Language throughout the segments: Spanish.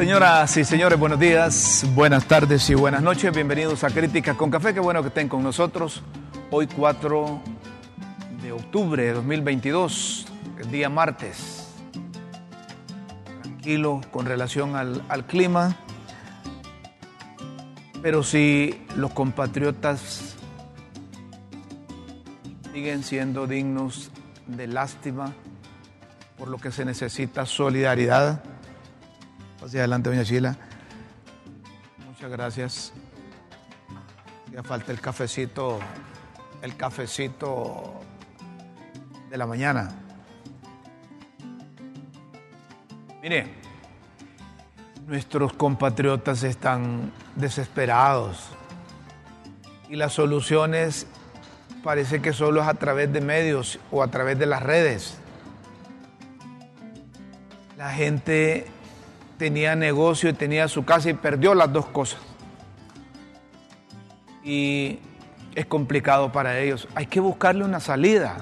Señoras y señores, buenos días, buenas tardes y buenas noches. Bienvenidos a Críticas con Café. Qué bueno que estén con nosotros. Hoy 4 de octubre de 2022, el día martes. Tranquilo con relación al, al clima. Pero si los compatriotas siguen siendo dignos de lástima, por lo que se necesita solidaridad Hacia adelante, doña Chila. Muchas gracias. Ya falta el cafecito, el cafecito de la mañana. Mire, nuestros compatriotas están desesperados y las soluciones parece que solo es a través de medios o a través de las redes. La gente tenía negocio y tenía su casa y perdió las dos cosas. Y es complicado para ellos. Hay que buscarle una salida.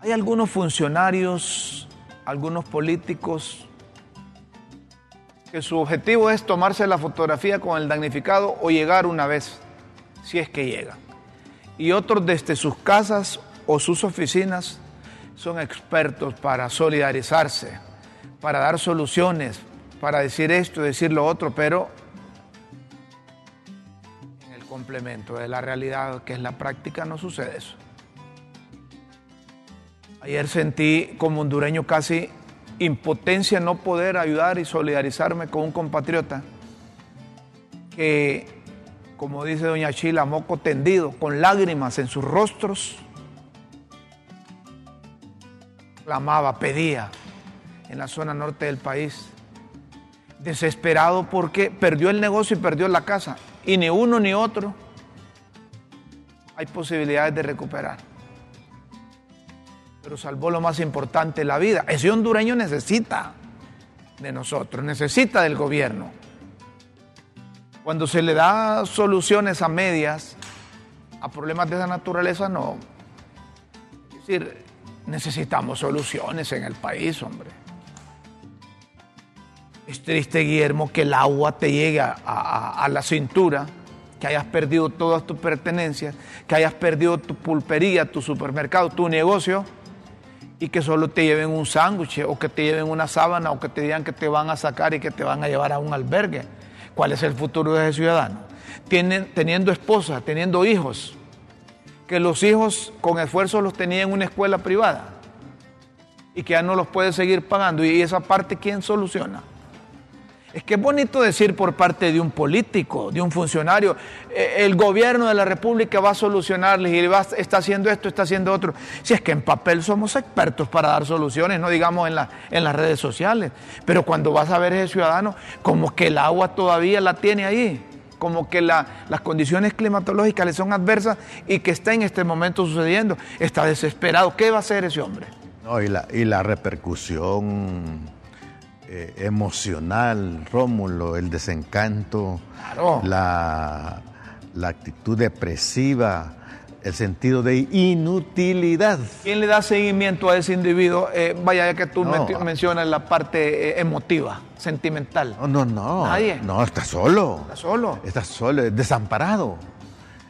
Hay algunos funcionarios, algunos políticos, que su objetivo es tomarse la fotografía con el damnificado o llegar una vez, si es que llega. Y otros desde sus casas o sus oficinas son expertos para solidarizarse para dar soluciones, para decir esto, decir lo otro, pero en el complemento de la realidad, que es la práctica, no sucede eso. Ayer sentí como hondureño casi impotencia no poder ayudar y solidarizarme con un compatriota que, como dice doña Chila, moco tendido, con lágrimas en sus rostros, clamaba, pedía en la zona norte del país. Desesperado porque perdió el negocio y perdió la casa. Y ni uno ni otro hay posibilidades de recuperar. Pero salvó lo más importante, la vida. Ese hondureño necesita de nosotros, necesita del gobierno. Cuando se le da soluciones a medias a problemas de esa naturaleza, no. Es decir, necesitamos soluciones en el país, hombre. Es triste, Guillermo, que el agua te llegue a, la cintura, que hayas perdido todas tus pertenencias, que hayas perdido tu pulpería, tu supermercado, tu negocio, y que solo te lleven un sándwich o que te lleven una sábana o que te digan que te van a sacar y que te van a llevar a un albergue. ¿Cuál es el futuro de ese ciudadano? Teniendo esposa, teniendo hijos, que los hijos con esfuerzo los tenían en una escuela privada y que ya no los puede seguir pagando. ¿Y esa parte quién soluciona? Es que es bonito decir por parte de un político, de un funcionario, eh, el gobierno de la República va a solucionarles y va, está haciendo esto, está haciendo otro. Si es que en papel somos expertos para dar soluciones, no digamos en, la, en las redes sociales, pero cuando vas a ver ese ciudadano, como que el agua todavía la tiene ahí, como que las condiciones climatológicas le son adversas y que está en este momento sucediendo, está desesperado. ¿Qué va a hacer ese hombre? No, y la, y la repercusión eh, emocional, Rómulo, el desencanto, la, actitud depresiva, el sentido de inutilidad. ¿Quién le da seguimiento a ese individuo? Eh, vaya, ya que tú mencionas la parte eh, emotiva, sentimental. No, no, no. Nadie. No, está solo. Está solo. Está solo, desamparado.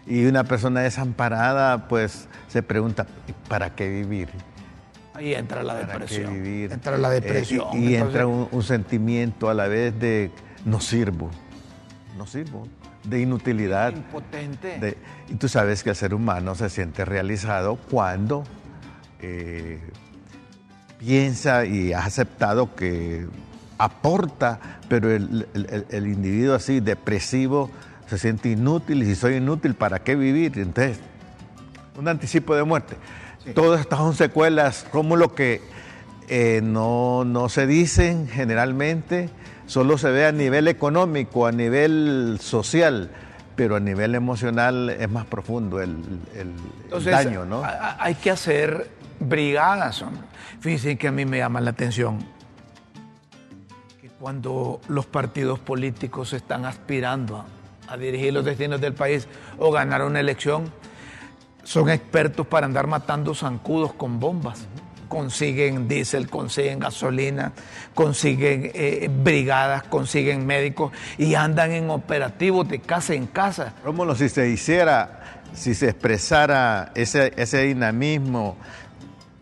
Y una persona desamparada, pues, se pregunta, ¿para qué vivir? Ahí entra la depresión. Entra la depresión. y, entra un, sentimiento a la vez de no sirvo, no sirvo, de inutilidad. Impotente. y tú sabes que el ser humano se siente realizado cuando eh, piensa y ha aceptado que aporta, pero el, individuo así depresivo se siente inútil y si soy inútil, ¿para qué vivir? Entonces, un anticipo de muerte. Todas estas son secuelas, como lo que eh, no, no se dicen generalmente, solo se ve a nivel económico, a nivel social, pero a nivel emocional es más profundo el, daño, ¿no? Hay que hacer brigadas, Fíjense que a mí me llama la atención que cuando los partidos políticos están aspirando a, dirigir los destinos del país o ganar una elección, son expertos para andar matando zancudos con bombas. Consiguen diésel, consiguen gasolina, consiguen eh, brigadas, consiguen médicos y andan en operativos de casa en casa. Rómulo, si se hiciera, si se expresara ese, ese dinamismo,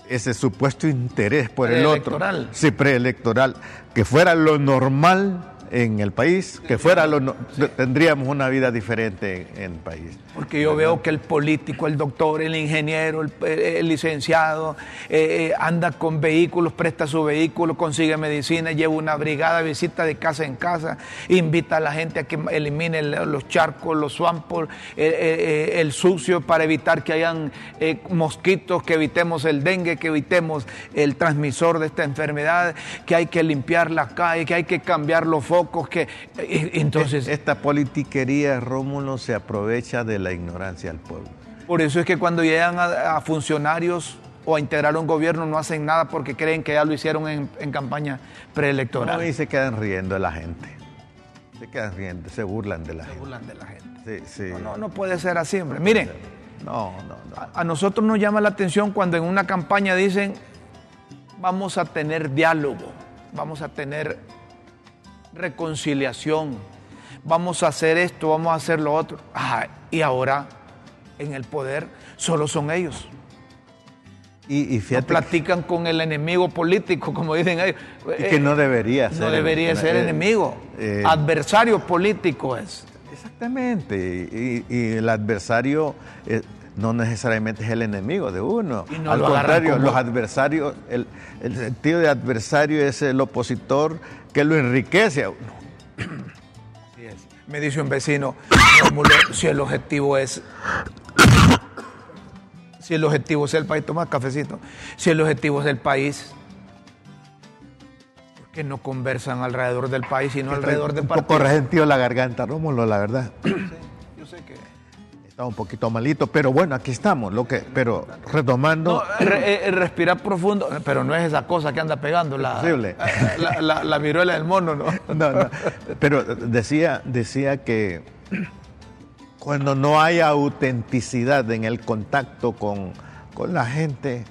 ese supuesto interés por el otro, sí, preelectoral, que fuera lo normal en el país, que fuera lo, tendríamos una vida diferente en, el país. Porque yo veo que el político, el doctor, el ingeniero, el, licenciado, eh, eh, anda con vehículos, presta su vehículo, consigue medicina, lleva una brigada, visita de casa en casa, invita a la gente a que elimine los charcos, los swampos, eh, el sucio para evitar que hayan mosquitos, que evitemos el dengue, que evitemos el transmisor de esta enfermedad, que hay que limpiar la calle, que hay que cambiar los focos, que entonces... Esta politiquería, Rómulo, se aprovecha de la ignorancia del pueblo. Por eso es que cuando llegan a, funcionarios o a integrar un gobierno no hacen nada porque creen que ya lo hicieron en, campaña preelectoral. No, y se quedan riendo de la gente. Se quedan riendo, se burlan de la gente. Se burlan de la gente. Sí, sí. No, no, puede ser así, hombre. Miren, no, no, A, a nosotros nos llama la atención cuando en una campaña dicen vamos a tener diálogo, vamos a tener reconciliación, vamos a hacer esto, vamos a hacer lo otro. y ahora en el poder solo son ellos. Y, platican con el enemigo político, como dicen ellos. Y que no debería ser. No debería ser enemigo. Eh, adversario político es. Exactamente. Y, el adversario eh, no necesariamente es el enemigo de uno. Al contrario, los adversarios, el, el sentido de adversario es el opositor que lo enriquece a uno. Me dice un vecino, si el objetivo es si el objetivo es el país, toma cafecito, si el objetivo es el país, ¿por qué no conversan alrededor del país sino alrededor del país? Un poco resentido la garganta, Rómulo, la verdad. yo sé que Está un poquito malito, pero bueno, aquí estamos. Lo que, pero retomando. Eh, respirar profundo, pero no es esa cosa que anda pegando la, la, la, viruela del mono, ¿no? No, no. Pero decía, decía que cuando no hay autenticidad en el contacto con, la gente,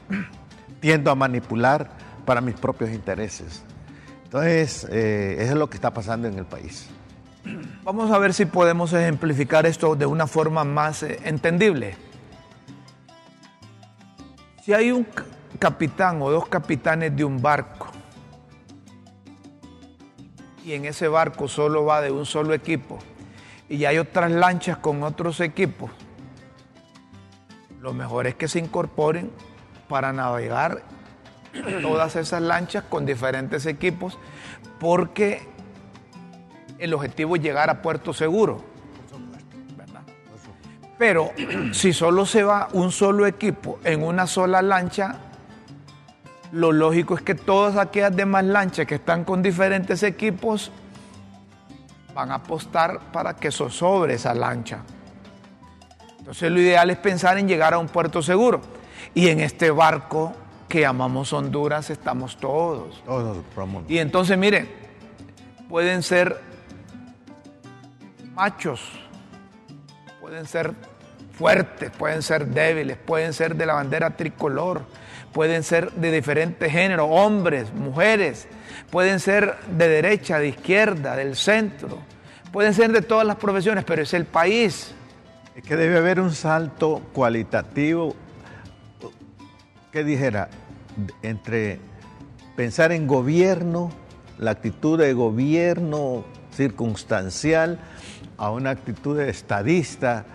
tiendo a manipular para mis propios intereses. Entonces, eh, eso es lo que está pasando en el país. Vamos a ver si podemos ejemplificar esto de una forma más eh, entendible. Si hay un capitán o dos capitanes de un barco y en ese barco solo va de un solo equipo y hay otras lanchas con otros equipos, lo mejor es que se incorporen para navegar todas esas lanchas con diferentes equipos porque el objetivo es llegar a puerto seguro. Pero si solo se va un solo equipo en una sola lancha, lo lógico es que todas aquellas demás lanchas que están con diferentes equipos van a apostar para que sobre esa lancha. Entonces lo ideal es pensar en llegar a un puerto seguro. Y en este barco que llamamos Honduras estamos todos. Todos, Y entonces miren, pueden ser machos, pueden ser fuertes, pueden ser débiles, pueden ser de la bandera tricolor, pueden ser de diferentes géneros, hombres, mujeres, pueden ser de derecha, de izquierda, del centro, pueden ser de todas las profesiones, pero es el país. Es que debe haber un salto cualitativo, que dijera, entre pensar en gobierno, la actitud de gobierno circunstancial, a una actitud estadista,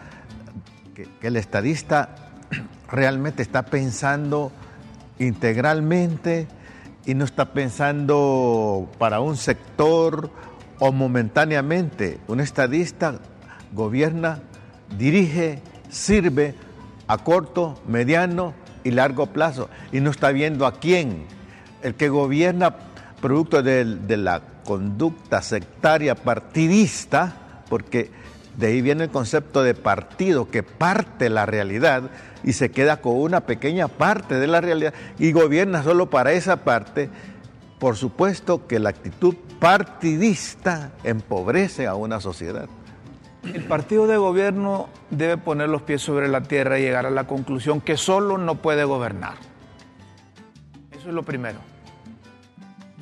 que, el estadista realmente está pensando integralmente y no está pensando para un sector o momentáneamente. Un estadista gobierna, dirige, sirve a corto, mediano y largo plazo y no está viendo a quién. El que gobierna producto de, de la conducta sectaria partidista, porque de ahí viene el concepto de partido que parte la realidad y se queda con una pequeña parte de la realidad y gobierna solo para esa parte. Por supuesto que la actitud partidista empobrece a una sociedad. El partido de gobierno debe poner los pies sobre la tierra y llegar a la conclusión que solo no puede gobernar. Eso es lo primero.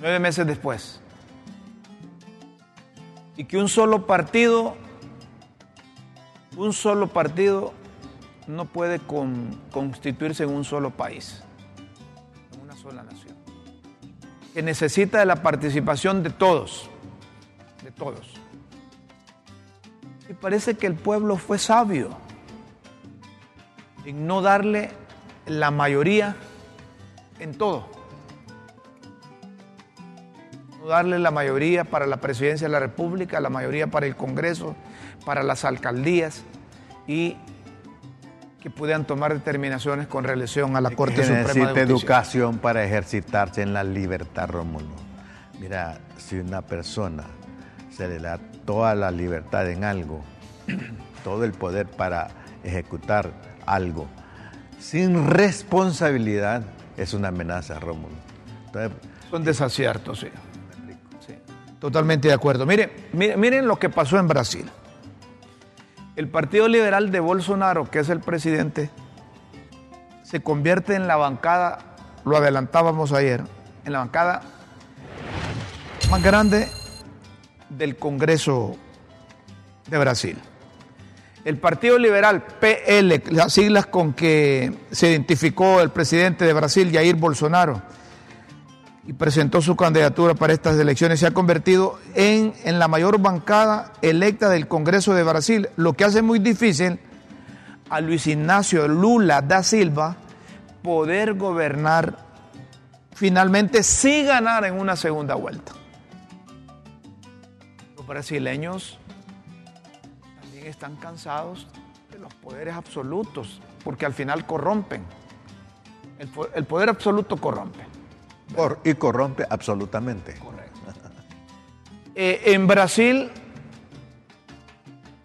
Nueve meses después. Y que un solo partido, un solo partido no puede con, constituirse en un solo país, en una sola nación. Que necesita de la participación de todos, de todos. Y parece que el pueblo fue sabio en no darle la mayoría en todo. Darle la mayoría para la presidencia de la República, la mayoría para el Congreso, para las alcaldías y que puedan tomar determinaciones con relación a la Corte Suprema de Justicia. educación para ejercitarse en la libertad, Rómulo. Mira, si una persona se le da toda la libertad en algo, todo el poder para ejecutar algo, sin responsabilidad, es una amenaza, Rómulo. Son desaciertos, sí. Totalmente de acuerdo. Mire, miren lo que pasó en Brasil. El Partido Liberal de Bolsonaro, que es el presidente, se convierte en la bancada, lo adelantábamos ayer, en la bancada más grande del Congreso de Brasil. El Partido Liberal, PL, las siglas con que se identificó el presidente de Brasil, Jair Bolsonaro, y presentó su candidatura para estas elecciones, se ha convertido en, en la mayor bancada electa del Congreso de Brasil, lo que hace muy difícil a Luis Ignacio Lula da Silva poder gobernar finalmente si ganar en una segunda vuelta brasileños también están cansados de los poderes absolutos, porque al final corrompen. El, poder absoluto corrompe. Y corrompe absolutamente. Correcto. Eh, en Brasil,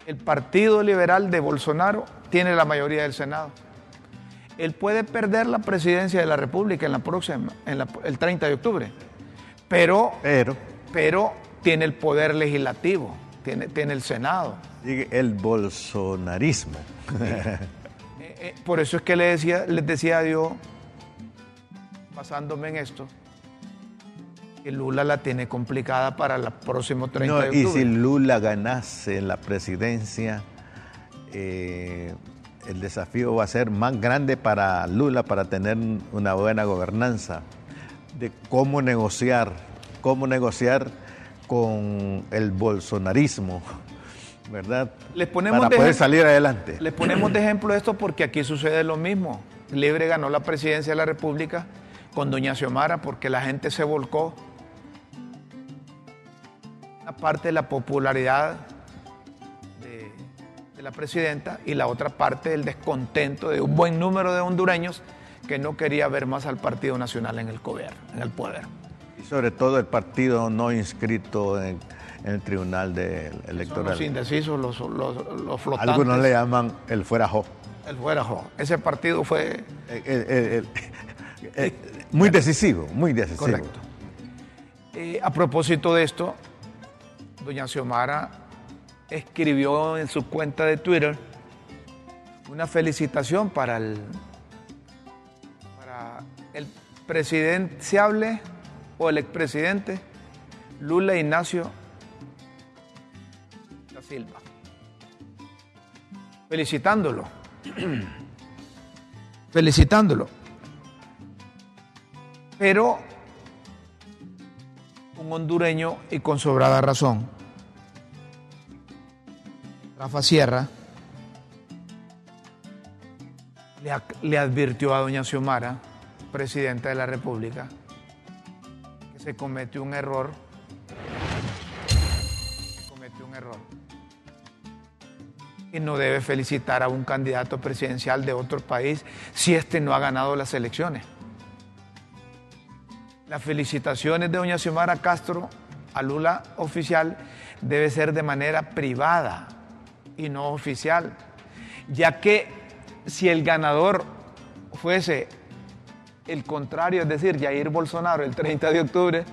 el Partido Liberal de Bolsonaro tiene la mayoría del Senado. Él puede perder la presidencia de la República en la próxima, en el 30 de octubre, pero, pero, pero tiene el poder legislativo, tiene, tiene el Senado. El bolsonarismo. Eh, eh, por eso es que le decía, les decía a Dios, basándome en esto, que Lula la tiene complicada para el próximo 30 de octubre. Y si Lula ganase la presidencia, eh, el desafío va a ser más grande para Lula para tener una buena gobernanza, de cómo negociar, cómo negociar con el bolsonarismo, ¿verdad? Les ponemos Para poder salir adelante. Les ponemos de ejemplo esto porque aquí sucede lo mismo. Libre ganó la presidencia de la República con doña Xiomara porque la gente se volcó. Parte de la popularidad de, de la presidenta y la otra parte del descontento de un buen número de hondureños que no quería ver más al Partido Nacional en el gobierno, en el poder sobre todo el partido no inscrito en, el Tribunal Electoral. los indecisos, los, los, flotantes. Algunos le llaman el fuera jo. El fuera jo. Ese partido fue... muy decisivo, muy decisivo. Correcto. Eh, a propósito de esto, doña Xiomara escribió en su cuenta de Twitter una felicitación para el, para el presidenciable el expresidente Lula Ignacio da Silva. Felicitándolo. Felicitándolo. Pero un hondureño y con sobrada razón, Rafa Sierra, le, advirtió a doña Xiomara presidente de la República que se cometió un error. Cometió un error. Y no debe felicitar a un candidato presidencial de otro país si éste no ha ganado las elecciones. Las felicitaciones de doña Xiomara Castro a Lula oficial debe ser de manera privada y no oficial, ya que si el ganador fuese el contrario, es decir, Jair Bolsonaro el 30 de octubre,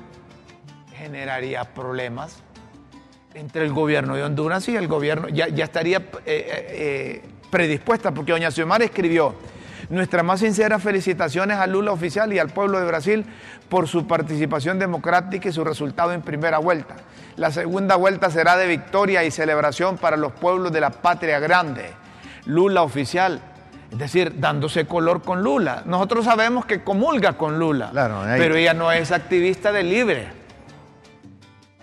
generaría problemas entre el gobierno de Honduras y el gobierno, ya, estaría eh, eh, predispuesta, porque doña Xiomara escribió, nuestras más sinceras felicitaciones a Lula oficial y al pueblo de Brasil por su participación democrática y su resultado en primera vuelta. La segunda vuelta será de victoria y celebración para los pueblos de la patria grande. Lula oficial, es decir, dándose color con Lula. Nosotros sabemos que comulga con Lula, pero ella no es activista de libre.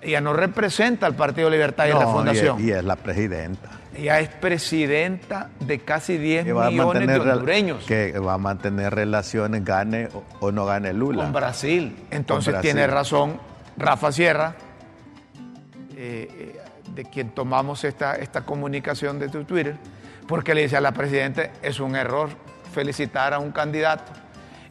Ella no representa al Partido Libertad y la Fundación. Y es, la presidenta. Ella es presidenta de casi 10 millones de hondureños. Que va a mantener relaciones, gane o, no gane Lula. Con Brasil. Entonces tiene razón Rafa Sierra, eh, eh, de quien tomamos esta, esta comunicación de tu Twitter porque le dice a la Presidenta, es un error felicitar a un candidato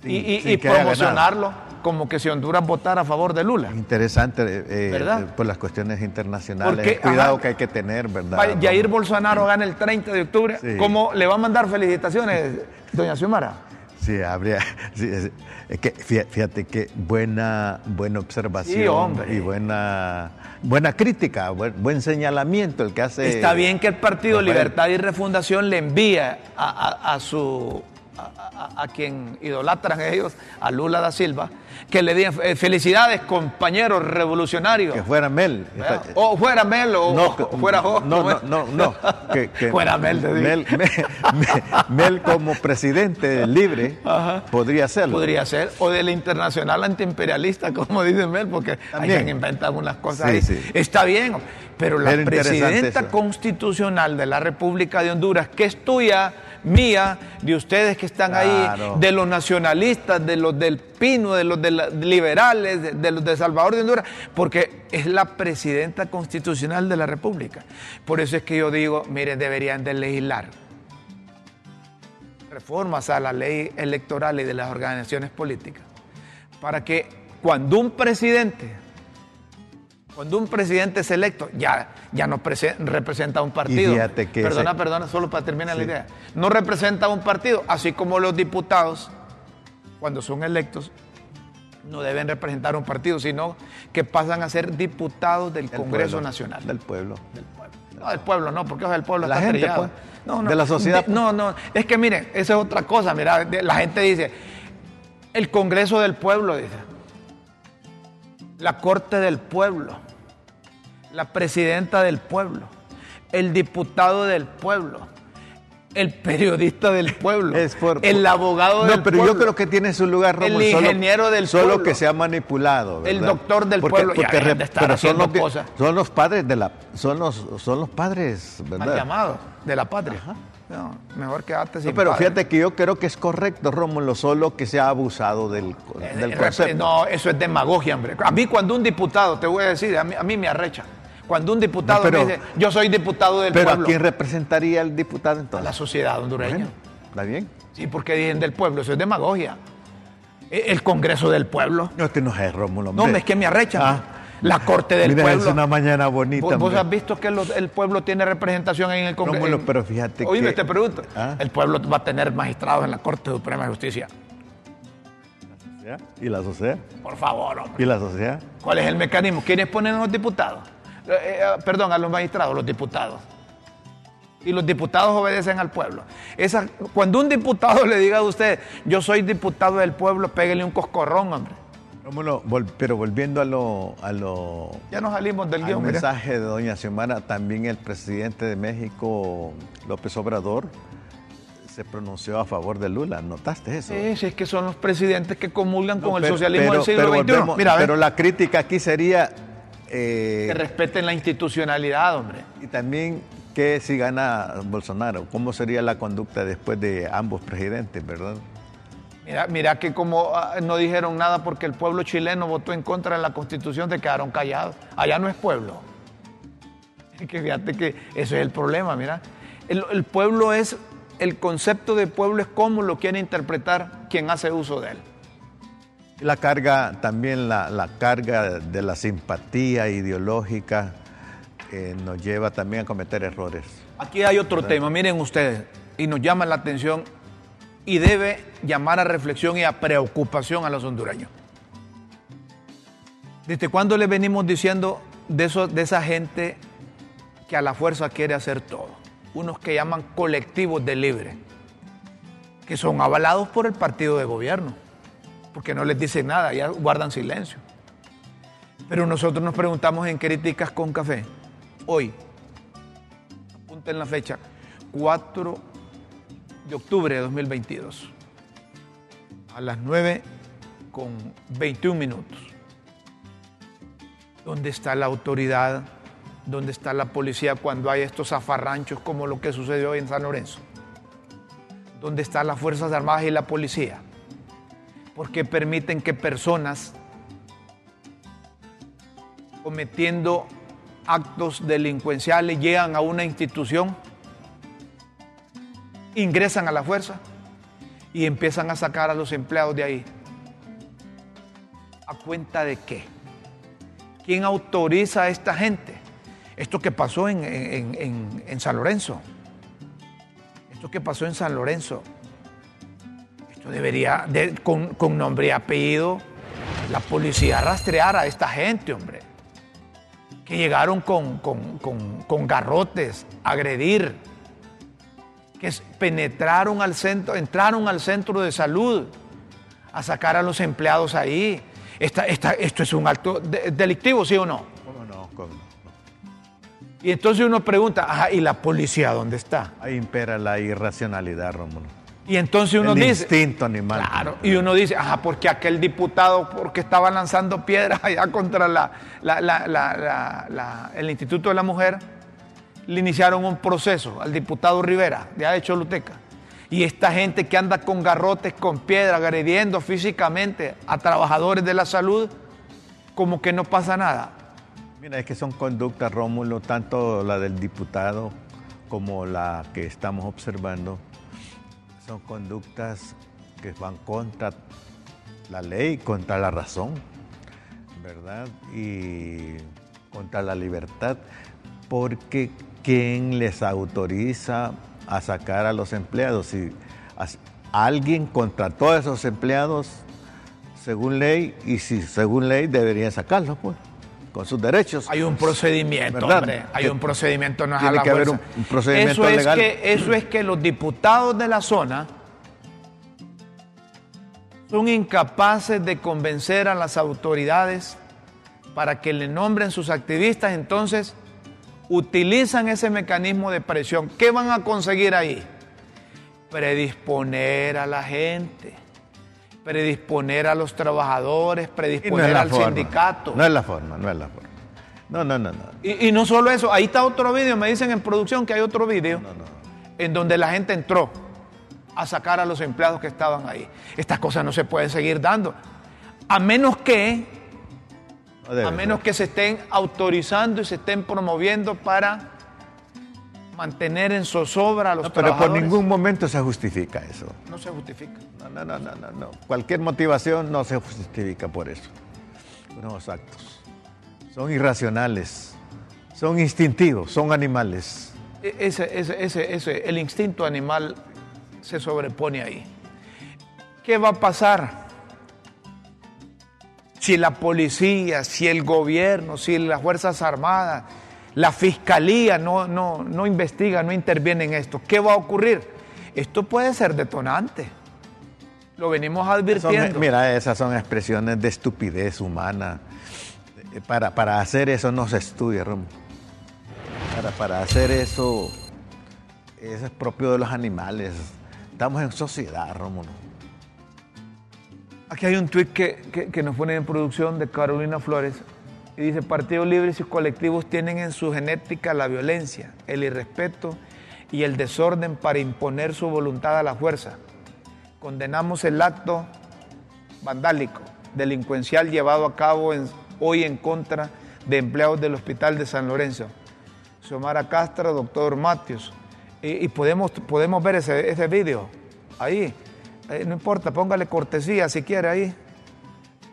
y, promocionarlo como que si Honduras votara a favor de Lula. Interesante, eh, eh, por las cuestiones internacionales, cuidado que hay que tener, ¿verdad? Jair Bolsonaro gana el 30 de octubre, ¿cómo le va a mandar felicitaciones, doña Xiomara? Sí, habría. es que fíjate que buena, buena observación y buena, buena crítica, buen, señalamiento el que hace. Está bien que el Partido Libertad y Refundación le envía a su a, quien idolatran ellos, a Lula da Silva, que le digan eh, felicidades, compañeros revolucionarios. Que fuera Mel. O fuera Mel o, fuera No, no, no, no. Que, fuera Mel, Mel, Mel, como presidente libre podría serlo. Podría ser. O del internacional antiimperialista, como dice Mel, porque hay quien inventa algunas cosas Está bien, pero la presidenta constitucional de la República de Honduras, que es tuya, mía, de ustedes que están ahí, de los nacionalistas, de los del Pino, de los liberales, de, los de Salvador de Honduras, porque es la presidenta constitucional de la República. Por eso es que yo digo, miren, deberían de legislar reformas a la ley electoral y de las organizaciones políticas, para que cuando un presidente cuando un presidente es electo, ya, ya no representa un partido. perdona, perdona, solo para terminar la idea. No representa un partido, así como los diputados, cuando son electos, no deben representar un partido, sino que pasan a ser diputados del Congreso Nacional. Del pueblo. Del pueblo. No, del pueblo no, porque es del pueblo la gente, pues. no, no, de la sociedad. no, no, es que miren, esa es otra cosa. Mira, la gente dice, el Congreso del pueblo, dice, la Corte del pueblo la presidenta del pueblo, el diputado del pueblo, el periodista del pueblo, el abogado del pueblo. No, pero yo creo que tiene su lugar, El ingeniero del pueblo. Solo que se ha manipulado. El doctor del pueblo. pero son los, son los padres de la. Son los, son los padres, ¿verdad? llamados de la patria. No, mejor quedarte sin Pero fíjate que yo creo que es correcto, Rómulo, solo que se ha abusado del, eh, del concepto. No, eso es demagogia, hombre. A mí cuando un diputado, te voy a decir, a mí, a mí me arrecha cuando un diputado dice, yo soy diputado del pueblo. ¿Pero a quién representaría el diputado entonces? A la sociedad hondureña. ¿Está bien? Sí, porque dicen del pueblo, eso es demagogia. E, el Congreso del Pueblo. No, este no es Rómulo. No, es que me arrecha. Ah. La Corte del Pueblo. Es una mañana bonita. ¿Vos, has visto que el pueblo tiene representación en el Congreso? Rómulo, pero fíjate Oíme, te pregunto. ¿Ah? El pueblo va a tener magistrados en la Corte Suprema de Justicia. ¿Y la sociedad? Por favor, hombre. ¿Y la sociedad? ¿Cuál es el mecanismo? ¿Quiénes ponen a los diputados? Eh, eh, perdón, a los magistrados, los diputados. Y los diputados obedecen al pueblo. Esa, cuando un diputado le diga a usted, yo soy diputado del pueblo, pégale un coscorrón, hombre. Pero volviendo a lo, a lo ya nos salimos del guion. mensaje de doña Xiomara, también el presidente de México, López Obrador, se pronunció a favor de Lula. ¿Notaste eso? Sí, sí, es que son los presidentes que comulgan con el socialismo del siglo XXI. Mira, pero la crítica aquí sería eh, que respeten la institucionalidad, hombre. Y también que si gana Bolsonaro, ¿cómo sería la conducta después de ambos presidentes, verdad? Mira, mira que como ah, no dijeron nada porque el pueblo chileno votó en contra de la constitución, se quedaron callados. Allá no es pueblo. Que fíjate que eso es el problema, mira. El, el pueblo es, el concepto de pueblo es cómo lo quiere interpretar quien hace uso de él. La carga, también la, la carga de la simpatía ideológica eh, nos lleva también a cometer errores. Aquí hay otro tema, miren ustedes, y nos llama la atención y debe llamar a reflexión y a preocupación a los hondureños. ¿Desde cuándo le venimos diciendo de, eso, de esa gente que a la fuerza quiere hacer todo? Unos que llaman colectivos de libre, que son avalados por el partido de gobierno, porque no les dicen nada, ya guardan silencio. Pero nosotros nos preguntamos en Críticas con Café, hoy, apunten la fecha, 4 de octubre de 2022, a las 9 con 21 minutos. ¿Dónde está la autoridad? ¿Dónde está la policía cuando hay estos zafarranchos como lo que sucedió hoy en San Lorenzo? ¿Dónde están las Fuerzas Armadas y la policía? Porque permiten que personas cometiendo actos delincuenciales llegan a una institución, ingresan a la fuerza y empiezan a sacar a los empleados de ahí. ¿A cuenta de qué? ¿Quién autoriza a esta gente? Esto que pasó en, en- en- San Lorenzo. Esto que pasó en San Lorenzo. Esto debería, de- con, con nombre y apellido, la policía rastrear a esta gente, hombre que llegaron con, con- con- con garrotes a agredir, que penetraron al centro, entraron al centro de salud a sacar a los empleados ahí. Esta- esta- esto es un acto de- delictivo, ¿sí o no? ¿Cómo no? ¿Cómo no? Y entonces uno pregunta, ajá, ¿y la policía dónde está? Ahí impera la irracionalidad, Rómulo. Y entonces uno El dice, instinto animal. Claro, y uno dice, ajá, porque aquel diputado, porque estaba lanzando piedras allá contra la- el Instituto de la Mujer, le iniciaron un proceso al diputado Rivera, de de Choluteca. Y esta gente que anda con garrotes, con piedras, agrediendo físicamente a trabajadores de la salud, como que no pasa nada. Mira, es que son conductas, Rómulo, tanto la del diputado como la que estamos observando, son conductas que van contra la ley, contra la razón, ¿verdad? Y contra la libertad, porque ¿quién les autoriza a sacar a los empleados? Si alguien contrató a esos empleados según ley, y si según ley deberían sacarlos, pues, con sus derechos. Hay un procedimiento, ¿Verdad? hombre. Hay un procedimiento, no es a Tiene la que haber fuerza. un- un procedimiento eso es legal. Que, eso es que los diputados de la zona son incapaces de convencer a las autoridades para que le nombren sus activistas, entonces utilizan ese mecanismo de presión. ¿Qué van a conseguir ahí? Predisponer a la gente, predisponer a los trabajadores, no predisponer la al forma. sindicato. No es la forma, no es la forma. No, no, no, no. Y, y no solo eso, ahí está otro video, me dicen en producción que hay otro video No, no. en donde la gente entró a sacar a los empleados que estaban ahí. Estas cosas no se pueden seguir dando. A menos que, No a menos ser. que se estén autorizando y se estén promoviendo para mantener en zozobra a los No, pero por ningún momento se justifica eso. No se justifica. No, no, no, no, no, no. Cualquier motivación no se justifica por eso. Unos actos. Son irracionales, son instintivos, son animales. E- Ese, ese, ese, ese, el instinto animal se sobrepone ahí. ¿Qué va a pasar si la policía, si el gobierno, si las Fuerzas Armadas, la Fiscalía no, no, no investiga, no interviene en esto? ¿Qué va a ocurrir? Esto puede ser detonante. Lo venimos Son- advirtiendo. mira, esas son expresiones de estupidez humana. Eh, Para, para hacer eso no se estudia, Romo. Para, para hacer eso, eso es propio de los animales. Estamos en sociedad, Rómulo. Aquí hay un tuit que, que, nos pone en producción de Carolina Flores y dice, Partido Libre y colectivos tienen en su genética la violencia, el irrespeto y el desorden para imponer su voluntad a la fuerza, condenamos el acto vandálico, delincuencial llevado a cabo hoy en contra de empleados del Hospital de San Lorenzo. Xiomara Castro, doctor Matios. Y, podemos, podemos ver ese, ese vídeo ahí. Eh, no importa, póngale cortesía si quiere ahí.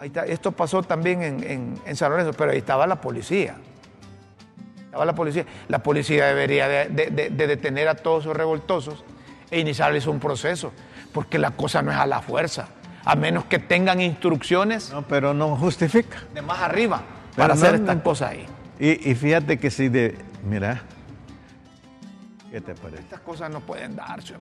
ahí está. Esto pasó también en, San Lorenzo, pero ahí estaba la policía. Estaba la policía. La policía debería de, detener a todos esos revoltosos e iniciarles un proceso, porque la cosa no es a la fuerza, a menos que tengan instrucciones. No, pero no justifica. De más arriba, para hacer estas cosas ahí. Y, y, fíjate que si de. Mira. ¿Qué te parece? Estas cosas no pueden darse.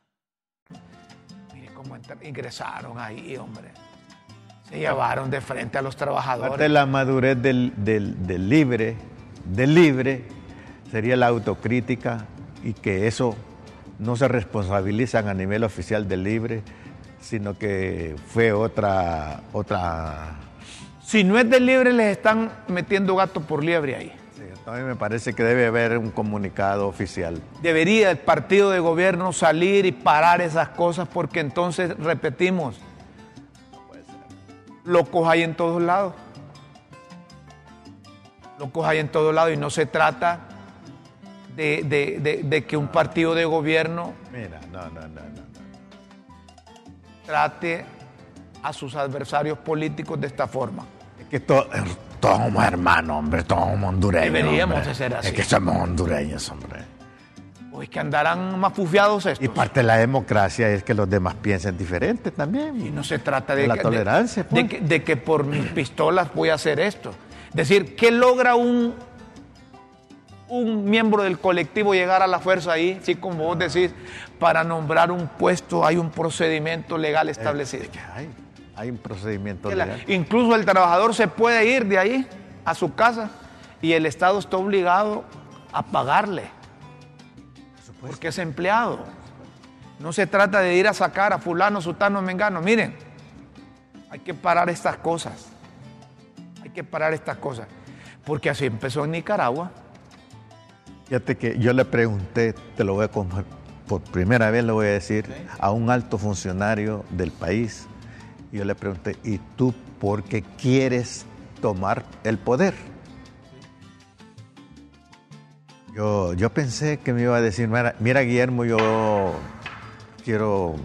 ingresaron ahí, hombre. Se llevaron de frente a los trabajadores. Parte de la madurez del, del, libre, del libre, sería la autocrítica y que eso no se responsabilizan a nivel oficial del libre, sino que fue otra, otra... Si no es del libre, les están metiendo gato por liebre ahí. A mí me parece que debe haber un comunicado oficial. Debería el partido de gobierno salir y parar esas cosas porque entonces, repetimos, locos hay en todos lados. Locos hay en todos lados y no se trata de, que un partido de gobierno trate a sus adversarios políticos de esta forma. Es que todos somos hermanos, hombre, todos somos hondureños. Deberíamos de ser así. Es que somos hondureños, hombre. Pues que andarán más fufiados estos. Y parte de la democracia es que los demás piensen diferente también. Y no se trata de, la tolerancia. Pues. De, que, por mis pistolas voy a hacer esto. Es decir, ¿qué logra un, un miembro del colectivo llegar a la fuerza ahí? Sí, como vos decís, para nombrar un puesto hay un procedimiento legal establecido. Hay un procedimiento legal. Incluso el trabajador se puede ir de ahí a su casa y el Estado está obligado a pagarle. Porque es empleado. No se trata de ir a sacar a fulano, sutano, mengano. Miren, hay que parar estas cosas. Hay que parar estas cosas. Porque así empezó en Nicaragua. Fíjate que yo le pregunté, te lo voy a por primera vez le voy a decir, a un alto funcionario del país yo le pregunté, ¿y tú por qué quieres tomar el poder? Yo, yo pensé que me iba a decir, mira, Guillermo, yo quiero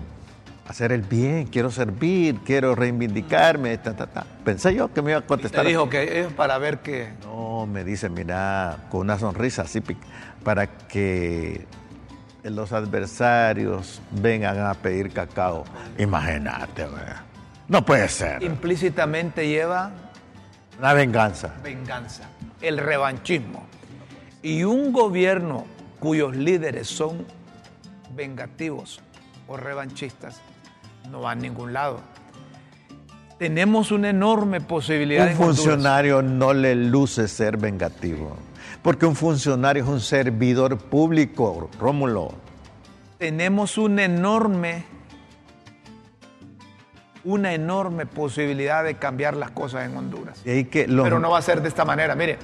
hacer el bien, quiero servir, quiero reivindicarme, ta, ta, ta. Pensé yo que me iba a contestar. ¿Y te dijo que es para ver qué? No, me dice, mira, con una sonrisa así, para que los adversarios vengan a pedir cacao. Imagínate, ¿verdad? No puede ser. Implícitamente lleva... Una venganza. Venganza. El revanchismo. Y un gobierno cuyos líderes son vengativos o revanchistas no va a ningún lado. Tenemos una enorme posibilidad. Un funcionario no le luce ser vengativo, porque un funcionario es un servidor público, Rómulo. Tenemos una enorme una enorme posibilidad de cambiar las cosas en Honduras. Pero no va a ser de esta manera. Mire,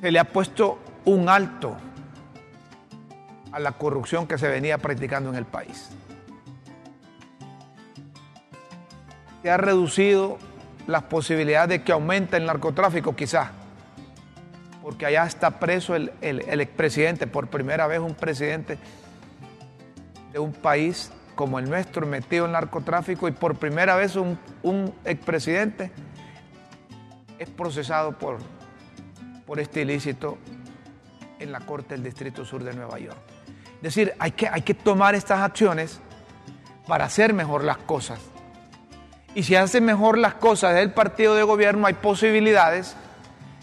se le ha puesto un alto a la corrupción que se venía practicando en el país. Se ha reducido las posibilidades de que aumente el narcotráfico, quizás, porque allá está preso el, el expresidente, por primera vez un presidente de un país como el nuestro metido en narcotráfico y por primera vez un, un expresidente es procesado por, por este ilícito en la Corte del Distrito Sur de Nueva York. Es decir, hay que, hay que tomar estas acciones para hacer mejor las cosas. Y si hace mejor las cosas del partido de gobierno, hay posibilidades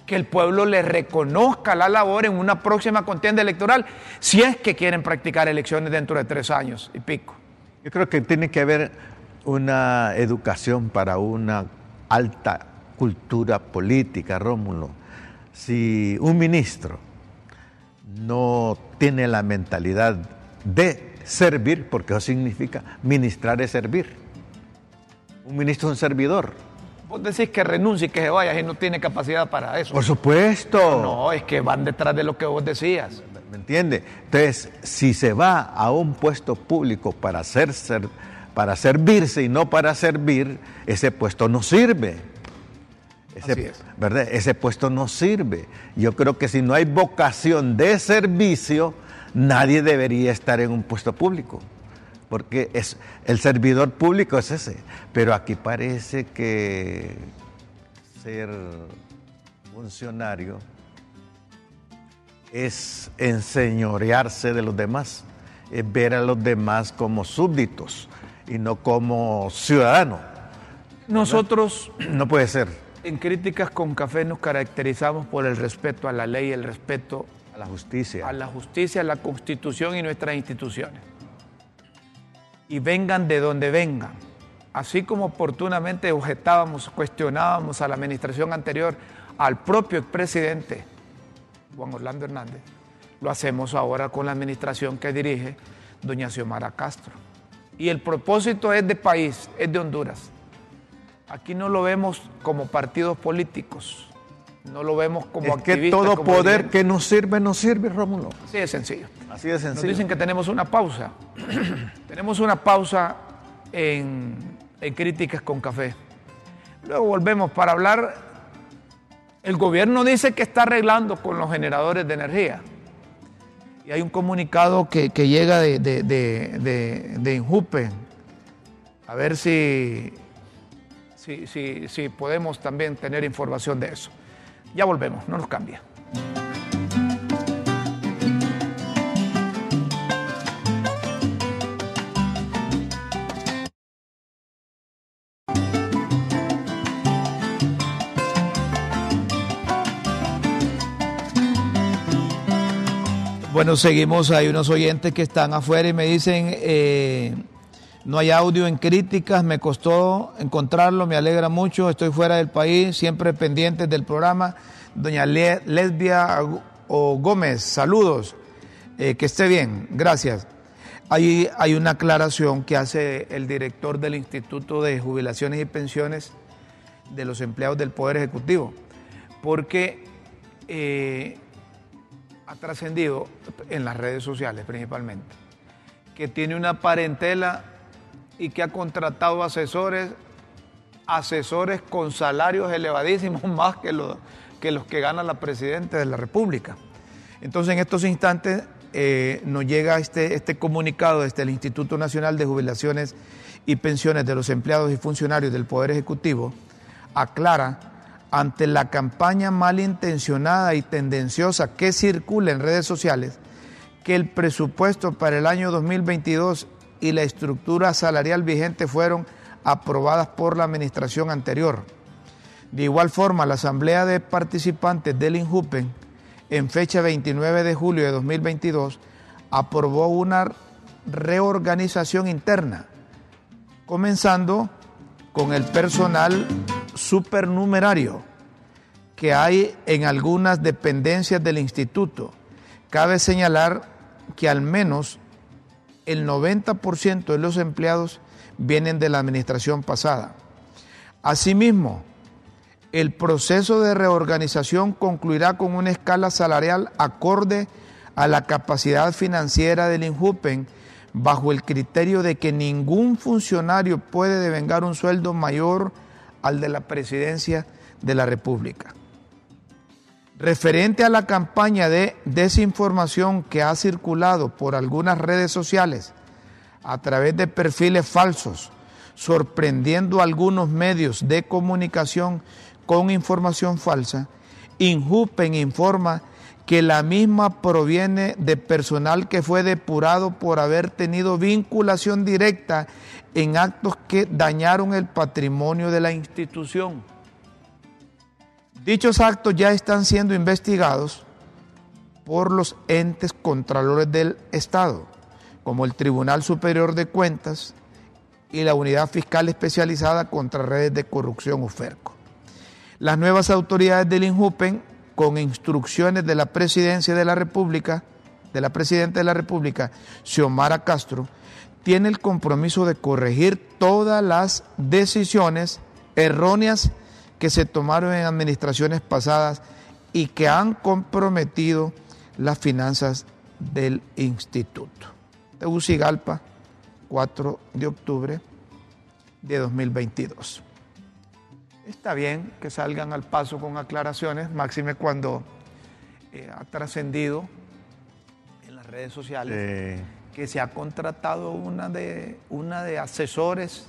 que el pueblo le reconozca la labor en una próxima contienda electoral, si es que quieren practicar elecciones dentro de tres años y pico. Yo creo que tiene que haber una educación para una alta cultura política, Rómulo. Si un ministro no tiene la mentalidad de servir, porque eso significa ministrar es servir. Un ministro es un servidor. Vos decís que renuncie y que se vaya y no tiene capacidad para eso. Por supuesto. No, es que van detrás de lo que vos decías. ¿Me entiende? Entonces, si se va a un puesto público para, ser, para servirse y no para servir, ese puesto no sirve. Ese, ¿verdad? ese puesto no sirve. Yo creo que si no hay vocación de servicio, nadie debería estar en un puesto público, porque es, el servidor público es ese. Pero aquí parece que ser funcionario es enseñorearse de los demás, es ver a los demás como súbditos y no como ciudadanos. Nosotros... No puede ser. En Críticas con Café nos caracterizamos por el respeto a la ley, el respeto a la justicia, a la justicia, a la Constitución y nuestras instituciones. Y vengan de donde vengan. Así como oportunamente objetábamos, cuestionábamos a la administración anterior, al propio expresidente Juan Orlando Hernández, lo hacemos ahora con la administración que dirige doña Xiomara Castro. Y el propósito es de país, es de Honduras. Aquí no lo vemos como partidos políticos, no lo vemos como es que todo poder que nos sirve, nos sirve, Rómulo. Así de sencillo. Así de sencillo. Nos dicen que tenemos una pausa. tenemos una pausa en, en Críticas con Café. Luego volvemos para hablar. El gobierno dice que está arreglando con los generadores de energía. Y hay un comunicado que, llega de, de, de, de Injupe. A ver si si, podemos también tener información de eso. Ya volvemos, no nos cambia. Bueno, seguimos, hay unos oyentes que están afuera y me dicen, eh, no hay audio en críticas, me costó encontrarlo, me alegra mucho, estoy fuera del país, siempre pendiente del programa. Doña Lesbia o Gómez, saludos, eh, que esté bien, gracias. Hay, hay una aclaración que hace el director del Instituto de Jubilaciones y Pensiones de los Empleados del Poder Ejecutivo, porque eh, ha trascendido en las redes sociales principalmente, que tiene una parentela y que ha contratado asesores, asesores con salarios elevadísimos más que los que, los que gana la Presidenta de la República. Entonces, en estos instantes eh, nos llega este, este comunicado desde el Instituto Nacional de Jubilaciones y Pensiones de los Empleados y Funcionarios del Poder Ejecutivo, aclara ante la campaña malintencionada y tendenciosa que circula en redes sociales que el presupuesto para el año 2022 y la estructura salarial vigente fueron aprobadas por la administración anterior. De igual forma, la Asamblea de Participantes del INJUPEN, en fecha 29 de julio de 2022, aprobó una reorganización interna, comenzando con el personal supernumerario que hay en algunas dependencias del instituto. Cabe señalar que al menos el 90% de los empleados vienen de la administración pasada. Asimismo, el proceso de reorganización concluirá con una escala salarial acorde a la capacidad financiera del INJUPEN bajo el criterio de que ningún funcionario puede devengar un sueldo mayor al de la presidencia de la República. Referente a la campaña de desinformación que ha circulado por algunas redes sociales a través de perfiles falsos, sorprendiendo a algunos medios de comunicación con información falsa, Injupen informa que la misma proviene de personal que fue depurado por haber tenido vinculación directa en actos que dañaron el patrimonio de la institución. Dichos actos ya están siendo investigados por los entes contralores del Estado, como el Tribunal Superior de Cuentas y la Unidad Fiscal Especializada contra Redes de Corrupción UFERCO. Las nuevas autoridades del INJUPEN, con instrucciones de la Presidencia de la República, de la Presidenta de la República, Xiomara Castro, tiene el compromiso de corregir todas las decisiones erróneas que se tomaron en administraciones pasadas y que han comprometido las finanzas del instituto. Tegucigalpa, 4 de octubre de 2022. Está bien que salgan al paso con aclaraciones, máxime cuando eh, ha trascendido en las redes sociales que se ha contratado una de, una de asesores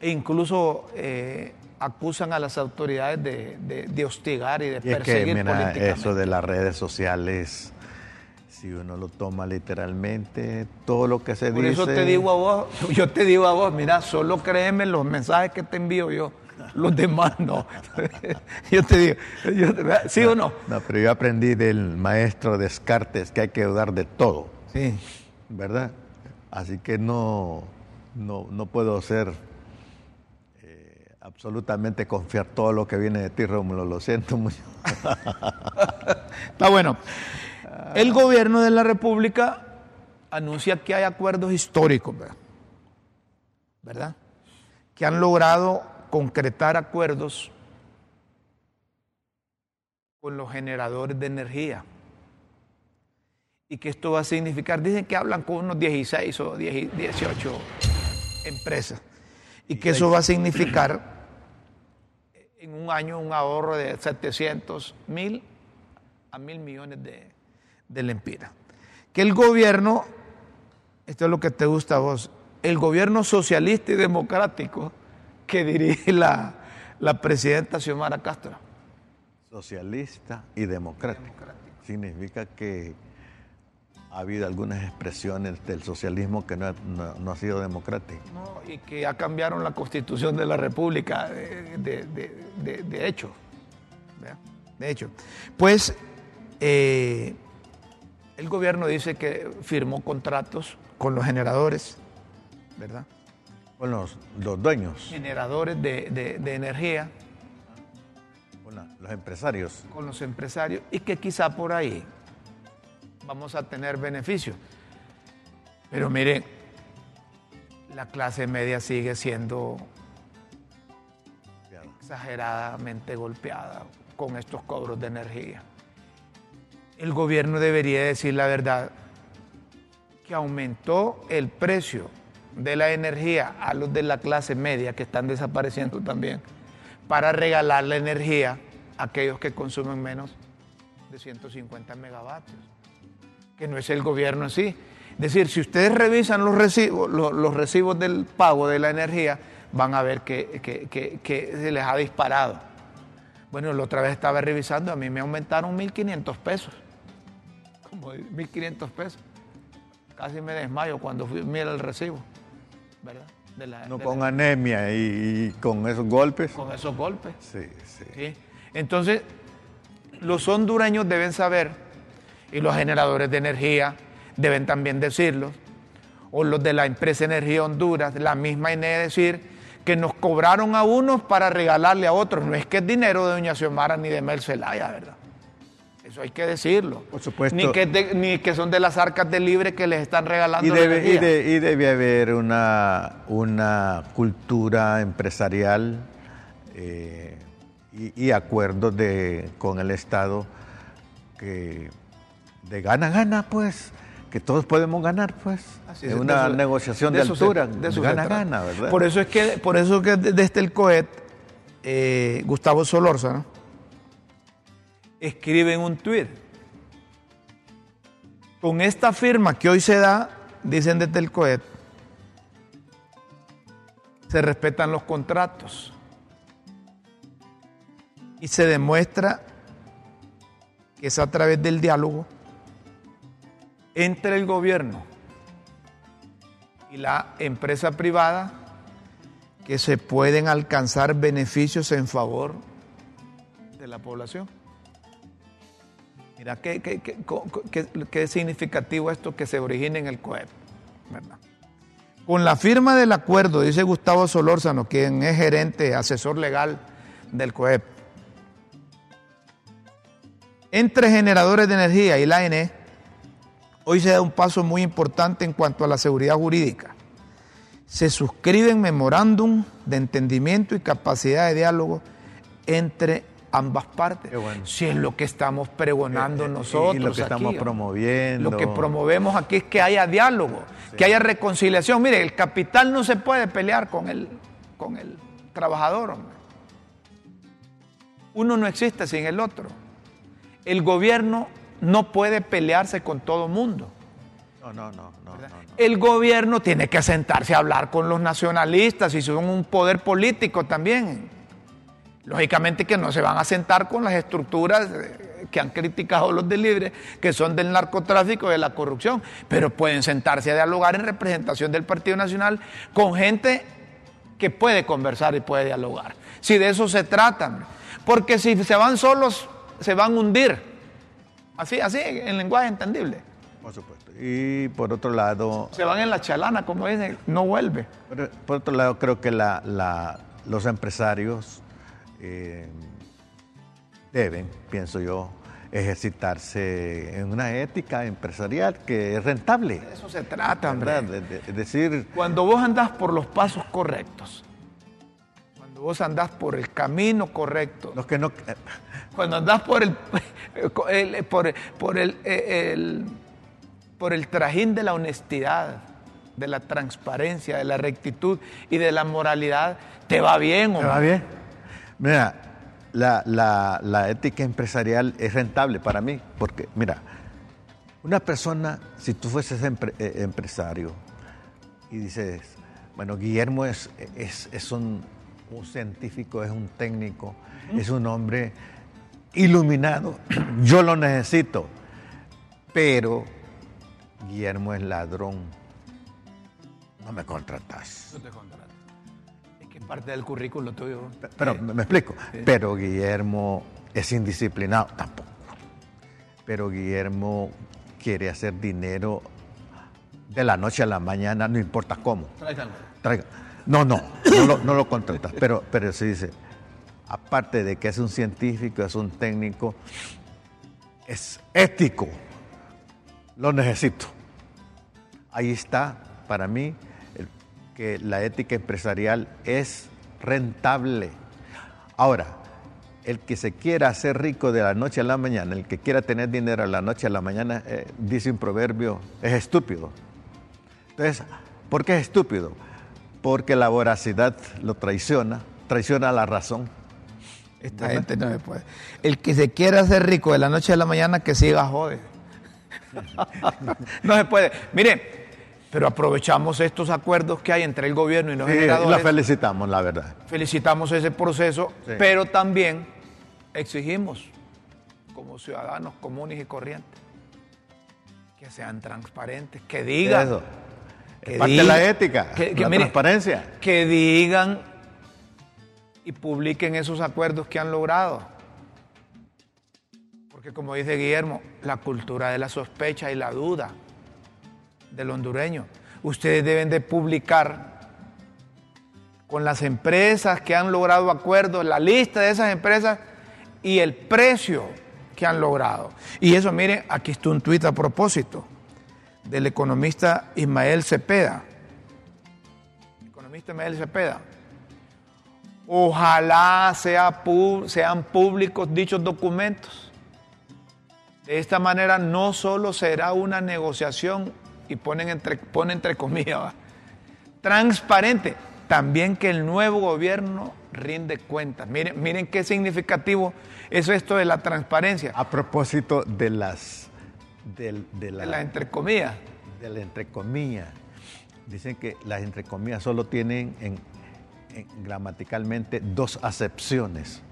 e incluso eh, acusan a las autoridades de, hostigar y de perseguir políticamente. Eso de las redes sociales, si uno lo toma literalmente, todo lo que se dice. Por eso te digo a vos, yo te digo a vos, mira, solo créeme los mensajes que te envío yo. Los demás no. yo te digo, ¿sí o no? No, pero yo aprendí del maestro Descartes que hay que dudar de todo. Sí. ¿Verdad? Así que no, no, no puedo ser absolutamente confiar todo lo que viene de ti, Rómulo, lo siento mucho. Está bueno. El gobierno de la República anuncia que hay acuerdos históricos, ¿verdad? Que han logrado concretar acuerdos con los generadores de energía. Y que esto va a significar, dicen que hablan con unos 16 o 18 empresas. Y que eso va a significar en un año un ahorro de 700 mil a mil millones de, de lempiras. Que el gobierno, esto es lo que te gusta a vos, el gobierno socialista y democrático que dirige la, la presidenta Xiomara Castro. Socialista y democrático. Significa que ha habido algunas expresiones del socialismo que no, ha sido democrático. No, y que ya cambiaron la constitución de la República, de, hecho. De hecho. Pues eh, el gobierno dice que firmó contratos con los generadores, ¿verdad? Con los, los dueños. Generadores de, energía. Con los empresarios. Con los empresarios. Y que quizá por ahí vamos a tener beneficios. Pero mire, la clase media sigue siendo exageradamente golpeada con estos cobros de energía. El gobierno debería decir la verdad, que aumentó el precio de la energía a los de la clase media que están desapareciendo también, para regalar la energía a aquellos que consumen menos de 150 megavatios que no es el gobierno así. Es decir, si ustedes revisan los recibos, los, recibos del pago de la energía, van a ver que, se les ha disparado. Bueno, la otra vez estaba revisando, a mí me aumentaron 1.500 pesos. Como 1.500 pesos. Casi me desmayo cuando fui, mira el recibo, ¿verdad? no con anemia y, con esos golpes. Con esos golpes. Sí, sí, sí. Entonces, los hondureños deben saber y los generadores de energía deben también decirlo, o los de la empresa Energía Honduras, la misma INE decir que nos cobraron a unos para regalarle a otros. No es que es dinero de Doña Xiomara ni de Mel Zelaya, ¿verdad? Eso hay que decirlo. Por supuesto. Ni que, ni que son de las arcas de libre que les están regalando. Y debe, y, debe haber una, una cultura empresarial eh, y, y, acuerdos de, con el Estado que de gana, gana, pues, que todos podemos ganar, pues. es una negociación de, altura, de, gana, gana, ¿verdad? Por eso es que, por eso que desde el COET, eh, Gustavo Solórzano escribe en un tuit, con esta firma que hoy se da, dicen desde el COET, se respetan los contratos y se demuestra que es a través del diálogo entre el gobierno y la empresa privada que se pueden alcanzar beneficios en favor de la población. Mira, qué, qué, qué, qué significativo esto que se origina en el COEP. ¿verdad? Con la firma del acuerdo, dice Gustavo Solórzano, quien es gerente, asesor legal del COEP, entre generadores de energía y la ANE, hoy se da un paso muy importante en cuanto a la seguridad jurídica. Se suscriben memorándum de entendimiento y capacidad de diálogo entre ambas partes. Si es lo que estamos pregonando nosotros. Eh, eh, y lo que estamos promoviendo. Lo que promovemos aquí es que haya diálogo, que haya reconciliación. Mire, el capital no se puede pelear con el, con el trabajador. Uno no existe sin el otro. El gobierno no puede pelearse con todo mundo. No, no, no, no, El gobierno tiene que sentarse a hablar con los nacionalistas y son un poder político también. Lógicamente que no se van a sentar con las estructuras eh, que han criticado los de que son del narcotráfico y de la corrupción, pero pueden sentarse a dialogar en representación del Partido Nacional con gente que puede conversar y puede dialogar. Si de eso se trata, porque si se van solos, se van a hundir. Así, así, en lenguaje entendible. Por supuesto. Y por otro lado... Se van en la chalana, como dicen, no vuelve. Por, otro lado, creo que los empresarios eh, deben, pienso yo, ejercitarse en una ética empresarial que es rentable. De eso se trata, ¿verdad? Es decir... Cuando vos andás por los pasos correctos, cuando vos andás por el camino correcto... Los que no... Cuando andás por el, por, por el, el, por el trajín de la honestidad, de la transparencia, de la rectitud y de la moralidad, te va bien. ¿Te va bien? Mira, la, ética empresarial es rentable para mí, porque, mira, una persona, si tú fueses eh, empresario y dices, bueno, Guillermo es, es, un, científico, es un técnico, es un hombre iluminado, yo lo necesito, pero Guillermo es ladrón, no me contratas. No te parte del currículo tuyo. Pero, me explico. Pero Guillermo es indisciplinado, tampoco. Pero Guillermo quiere hacer dinero de la noche a la mañana, no importa cómo. Traigan. No, no, no lo, no lo contratas. Pero, pero se dice, aparte de que es un científico, es un técnico, es ético. Lo necesito. Ahí está, para mí, que la ética empresarial es rentable. Ahora, el que se quiera hacer rico de la noche a la mañana, el que quiera tener dinero de la noche a la mañana, eh, dice un proverbio, es estúpido. Entonces, ¿por qué es estúpido? Porque la voracidad lo traiciona, traiciona la razón. Esta gente no me puede. El que se quiera hacer rico de la noche a la mañana, que siga jode. no se puede. Mire, pero aprovechamos estos acuerdos que hay entre el gobierno y los sí, generadores. La felicitamos, la verdad. Felicitamos ese proceso, pero también exigimos, como ciudadanos comunes y corrientes, que sean transparentes, que digan. Eso. Que parte de la ética, que, la transparencia. Que digan y publiquen esos acuerdos que han logrado. Porque como dice Guillermo, la cultura de la sospecha y la duda del hondureño. Ustedes deben de publicar con las empresas que han logrado acuerdos, la lista de esas empresas y el precio que han logrado. Y eso, miren, aquí está un tuit a propósito del economista Ismael Cepeda. Economista Ismael Cepeda. Ojalá sea sean públicos dichos documentos. De esta manera no solo será una negociación y ponen entre, pone entre comillas, transparente, también que el nuevo gobierno rinde cuentas. Miren, miren qué significativo es esto de la transparencia. A propósito de las... De, la, de entrecomillas. De la entrecomillas. Dicen que las entrecomillas solo tienen en, gramaticalmente dos acepciones.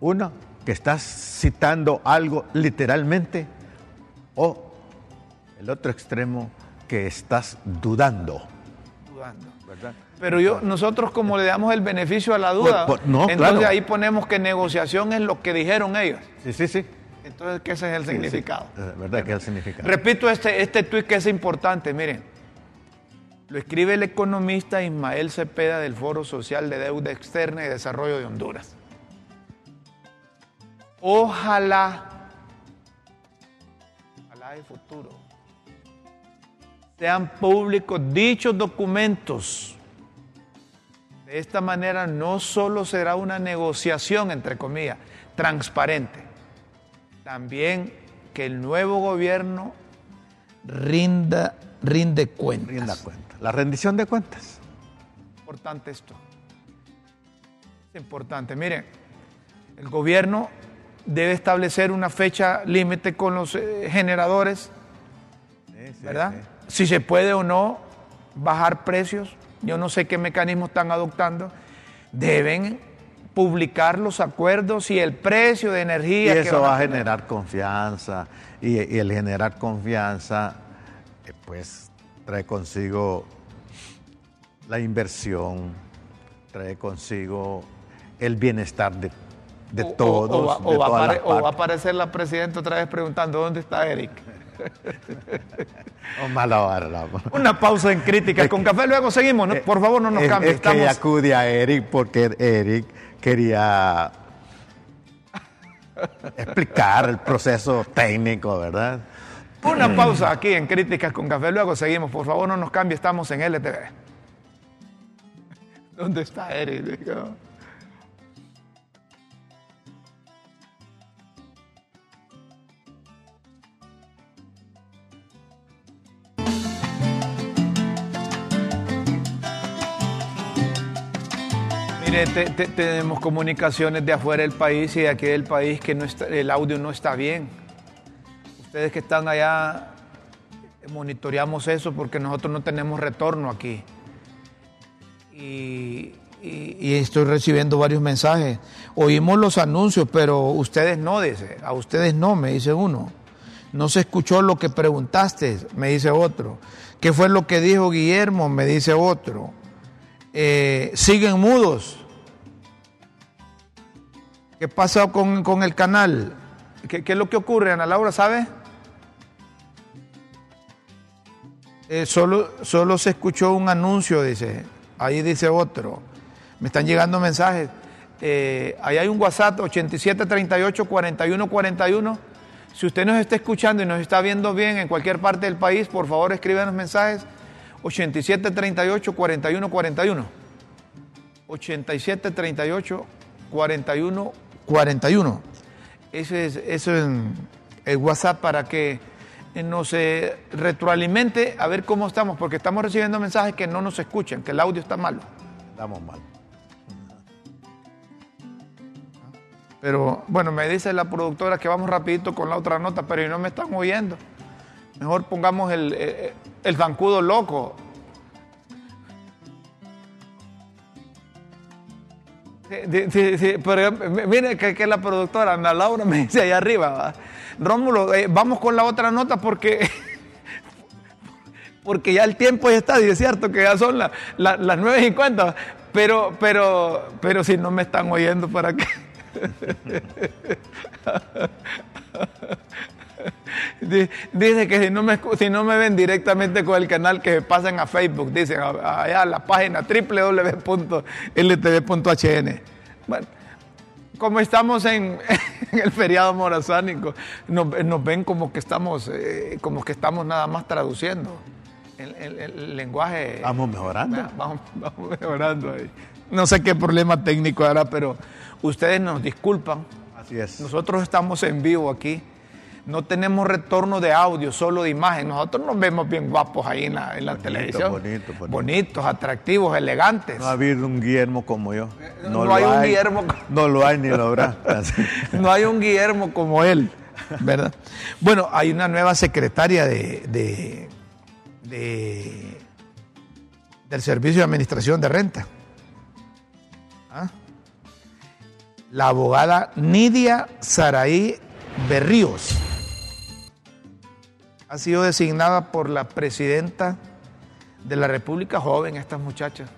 Una, que estás citando algo literalmente, o el otro extremo, que estás dudando. Dudando. ¿verdad? Pero yo, nosotros como le damos el beneficio a la duda, entonces ahí ponemos que negociación es lo que dijeron ellos. Sí, sí, sí. Entonces, ¿qué ese es el significado? ¿Verdad que es el significado? Repito este, este tuit que es importante, miren. Lo escribe el economista Ismael Cepeda del Foro Social de Deuda Externa y Desarrollo de Honduras. Ojalá, ojalá de futuro, sean públicos dichos documentos. De esta manera no solo será una negociación, entre comillas, transparente, también que el nuevo gobierno rinda, rinde cuentas. Rinda cuenta. La rendición de cuentas. Importante esto. Es importante. Miren, el gobierno debe establecer una fecha límite con los eh, generadores, Sí, sí, ¿verdad? sí. Si se puede o no bajar precios. Yo no sé qué mecanismo están adoptando. Deben publicar los acuerdos y el precio de Y energía. que eso van va a generar confianza. Y, y el generar confianza, eh, pues, trae consigo la inversión, trae consigo el bienestar de, de O- todos. O, va- o de va a todas las apare- o va a partes. aparecer la presidenta otra vez preguntando dónde está Eric. Mala hora. Una pausa en críticas con café, luego seguimos. ¿no? Por favor, no nos Es- cambie. Es que Estamos, acude a Eric porque Eric quería explicar el proceso técnico, ¿verdad? Una pausa aquí en críticas con café, luego seguimos. Por favor, no nos cambie. Estamos en LTV. ¿Dónde está Eric? Te- te- tenemos comunicaciones de afuera del país y de aquí del país que no está- el audio no está bien. Ustedes que están allá, monitoreamos eso porque nosotros no tenemos retorno aquí. Y, estoy recibiendo varios mensajes. Oímos los anuncios, pero ustedes no, dice. A ustedes no, me dice uno. No se escuchó lo que preguntaste, me dice otro. ¿Qué fue lo que dijo Guillermo? Me dice otro. Eh, siguen mudos. ¿Qué pasa con, con el canal? ¿Qué, qué es lo que ocurre, Ana Laura, sabe? Eh, solo, solo se escuchó un anuncio, dice. Ahí dice otro. Me están llegando mensajes. Eh, ahí hay un WhatsApp 8738-4141. Si usted nos está escuchando y nos está viendo bien en cualquier parte del país, por favor escríbanos mensajes 8738-4141. 8738-4141. Ese es, eso es el WhatsApp para que nos eh, retroalimente a ver cómo estamos, porque estamos recibiendo mensajes que no nos escuchan, que el audio está malo. Estamos mal. Pero bueno, me dice la productora que vamos rapidito con la otra nota, pero no me están oyendo. Mejor pongamos el, el, el zancudo loco. Sí, sí, pero mire que, que la productora, Laura, me dice allá arriba. Rómulo, eh, vamos con la otra nota porque, porque ya el tiempo ya está, y es cierto que ya son la- la- las 9.50, pero, pero, pero si no me están oyendo, ¿para qué? Di- Dice que si no, me, si no me ven directamente con el canal, que pasen a Facebook, dicen allá a la página www.ltv.hn. Bueno, como estamos en, en el feriado morazánico, nos, nos ven como que estamos, eh, como que estamos nada más traduciendo el, el- el lenguaje. Vamos mejorando. Va- Vamos, vamos mejorando ahí. No sé qué problema técnico hará, pero ustedes nos disculpan. Así es. Nosotros estamos en vivo aquí. No tenemos retorno de audio, solo de imagen. Nosotros nos vemos bien guapos ahí en la, en la Bonito, televisión. bonito, bonito. Bonitos, atractivos, elegantes. No ha habido un Guillermo como yo. no lo hay un Guillermo como- No lo hay ni lo habrá. No hay un Guillermo como él, ¿verdad? Bueno, hay una nueva secretaria de, de- de- del Servicio de Administración de Renta. ¿Ah? La abogada Nidia Saraí Berríos ha sido designada por la presidenta de la República joven, estas muchachas.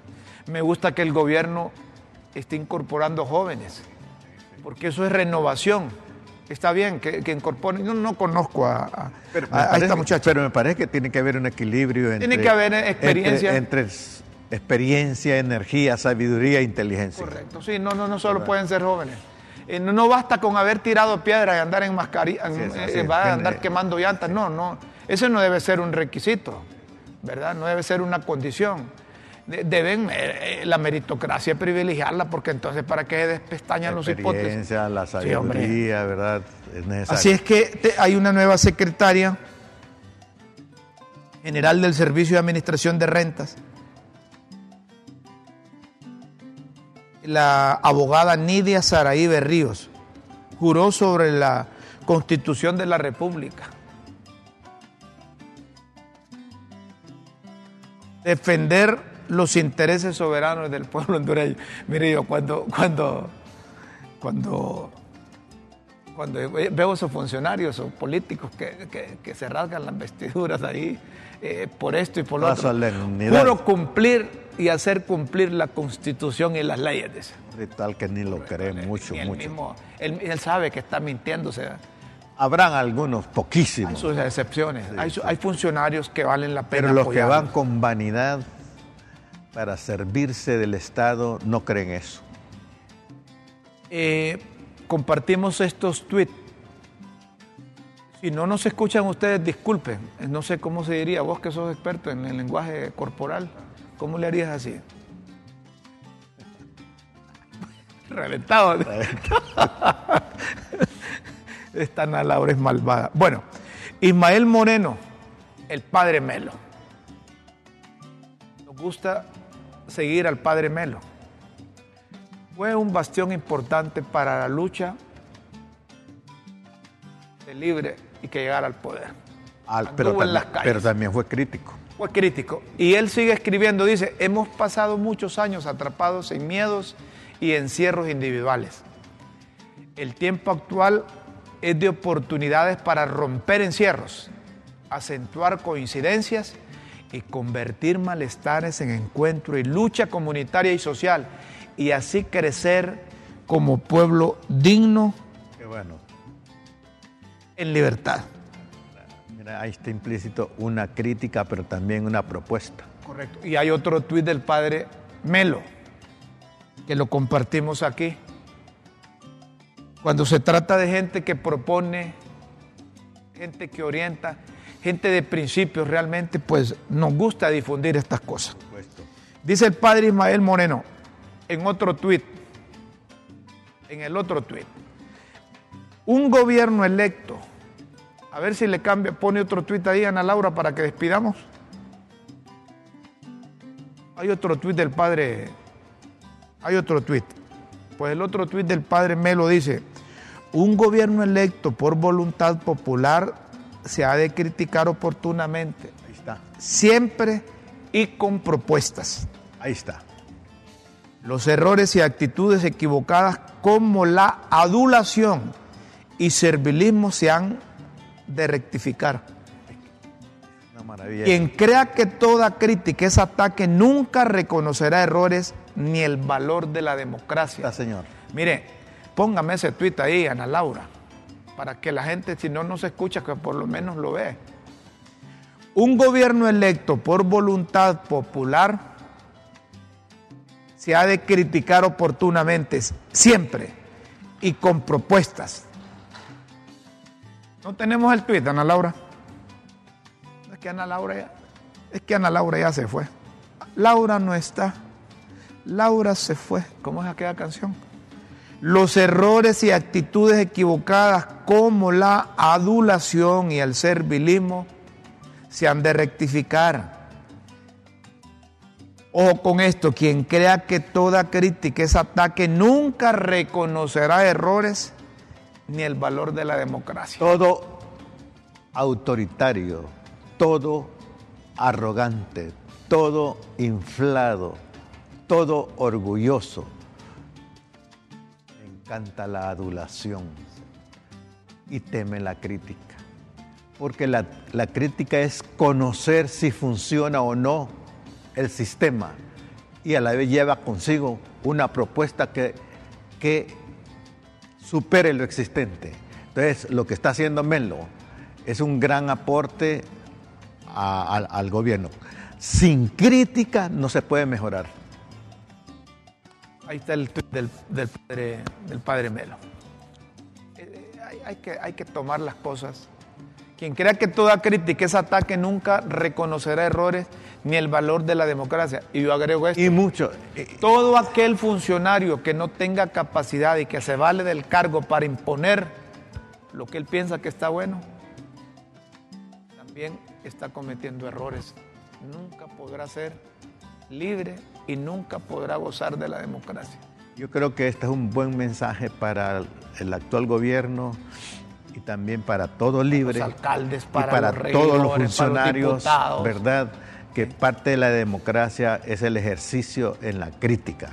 Me gusta que el gobierno esté incorporando jóvenes porque eso es renovación. Está bien que, que incorporen. Yo no conozco a, a- Pero a- a esta muchacha. Pero me parece que tiene que haber un equilibrio entre... Tiene que haber experiencia. Entre, experiencia, energía, sabiduría e inteligencia. Correcto, sí, no, no, no solo pueden ser jóvenes. Eh, no, basta con haber tirado piedras y andar en mascarilla, eh, va a andar quemando llantas. No, no, eso no debe ser un requisito, ¿verdad? No debe ser una condición. De- Deben eh, eh, la meritocracia privilegiarla, porque entonces para qué despestañan los hipótesis. experiencia, la Sí, sabiduría, ¿verdad? Es necesario. Así es que te- hay una nueva secretaria general del Servicio de Administración de Rentas, la abogada Nidia Saraí Berríos, juró sobre la Constitución de la República. Defender los intereses soberanos del pueblo hondureño. Mire, yo cuando, cuando, cuando cuando veo esos funcionarios o políticos que- que se rasgan las vestiduras ahí eh, por esto y por lo La otro. solemnidad. Juro cumplir y hacer cumplir la constitución y las leyes. dice. Ritual que ni lo cree mucho, él mucho. mismo- él, él sabe que está mintiéndose. Habrán algunos, Hay poquísimos, sus excepciones. hay, funcionarios que valen la pena. pero los que van con vanidad para servirse del Estado no creen eso. Eh, compartimos estos tweets. Si no nos escuchan ustedes, disculpen. No sé cómo se diría, vos que sos experto en el lenguaje corporal, ¿cómo le harías así? Reventado. Esta Ana Laura es malvada. Bueno, Ismael Moreno, el padre Melo. Nos gusta seguir al padre Melo fue un bastión importante para la lucha de libre y que llegara al poder. Pero, Anduvo en las también, calles. pero también fue crítico. Fue crítico. Y él sigue escribiendo, dice, hemos pasado muchos años atrapados en miedos y encierros individuales. El tiempo actual es de oportunidades para romper encierros, acentuar coincidencias y convertir malestares en encuentro y lucha comunitaria y social y así crecer como pueblo digno Qué bueno. En libertad. Mira, ahí está implícito una crítica, pero también una propuesta. Correcto. Y hay otro tuit del padre Melo, que lo compartimos aquí. Cuando se trata de gente que propone, gente que orienta, gente de principios, realmente pues nos gusta difundir estas cosas. Dice el padre Ismael Moreno en otro tuit, en el otro tuit, un gobierno electo, a ver si le cambia, pone otro tuit ahí, Ana Laura, para que despidamos. Hay otro tuit del padre, hay otro tuit. Pues el otro tuit del padre Melo dice, un gobierno electo por voluntad popular se ha de criticar oportunamente, Ahí está. siempre y con propuestas. Ahí está. Los errores y actitudes equivocadas como la adulación y servilismo se han de rectificar. Una maravilla. Quien crea que toda crítica es ataque nunca reconocerá errores ni el valor de la democracia. Está, señor. Mire, póngame ese tuit ahí, Ana Laura, para que la gente, si no nos escucha, que por lo menos lo ve. Un gobierno electo por voluntad popular se ha de criticar oportunamente, siempre, y con propuestas. No tenemos el tuit, Ana Laura. Es que Ana Laura ya, es que Ana Laura ya se fue. Laura no está. Laura se fue. ¿Cómo es aquella canción? Los errores y actitudes equivocadas como la adulación y el servilismo se han de rectificar. Ojo con esto, quien crea que toda crítica es ataque nunca reconocerá errores ni el valor de la democracia. Todo autoritario, todo arrogante, todo inflado, todo orgulloso. Me encanta la adulación y teme la crítica. Porque la, la crítica es conocer si funciona o no el sistema y a la vez lleva consigo una propuesta que, que supere lo existente. Entonces, lo que está haciendo Menlo es un gran aporte al- gobierno. Sin crítica no se puede mejorar. Ahí está el tuit del, del padre, del padre Melo. Eh, eh, hay que, hay que tomar las cosas. Quien crea que toda crítica es ataque nunca reconocerá errores ni el valor de la democracia. Y yo agrego esto. Y mucho. eh, Todo aquel funcionario que no tenga capacidad y que se vale del cargo para imponer lo que él piensa que está bueno, también está cometiendo errores. Nunca podrá ser libre y nunca podrá gozar de la democracia. Yo creo que este es un buen mensaje para el actual gobierno y también para todo libre. alcaldes, y para para los todos los regidores, para los funcionarios. ¿verdad? Que parte de la democracia es el ejercicio en la crítica.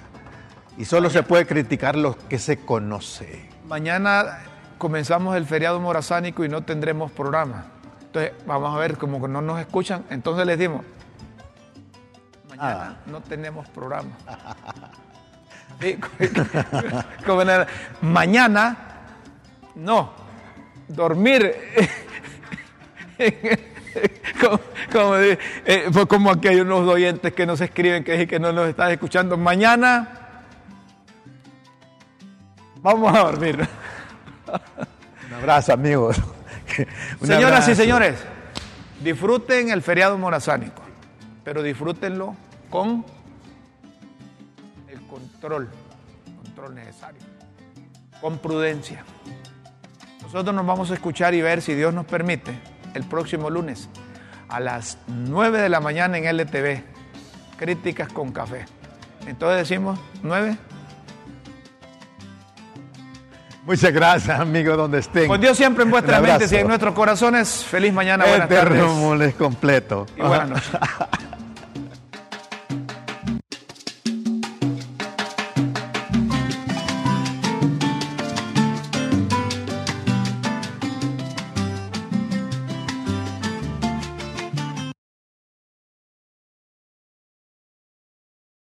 Y solo se puede criticar lo que se conoce. Mañana comenzamos el feriado morazánico y no tendremos programa. Entonces, vamos a ver, como que no nos escuchan, entonces les dimos, mañana no tenemos programa. Mañana no, dormir. como, como, eh, fue como aquí hay unos oyentes que nos escriben que, dicen que no nos están escuchando. Mañana vamos a dormir. Un abrazo, amigos. Un Señoras y señores, disfruten el feriado morazánico, pero disfrútenlo con el control, control necesario, con prudencia. Nosotros nos vamos a escuchar y ver, si Dios nos permite, el próximo lunes a las 9 de la mañana en LTV. Críticas con café. Entonces decimos 9. Muchas gracias, amigos, donde estén. Con Dios siempre en vuestras mentes y en nuestros corazones. Feliz mañana, buenas Eterno tardes completo. y buenas noches.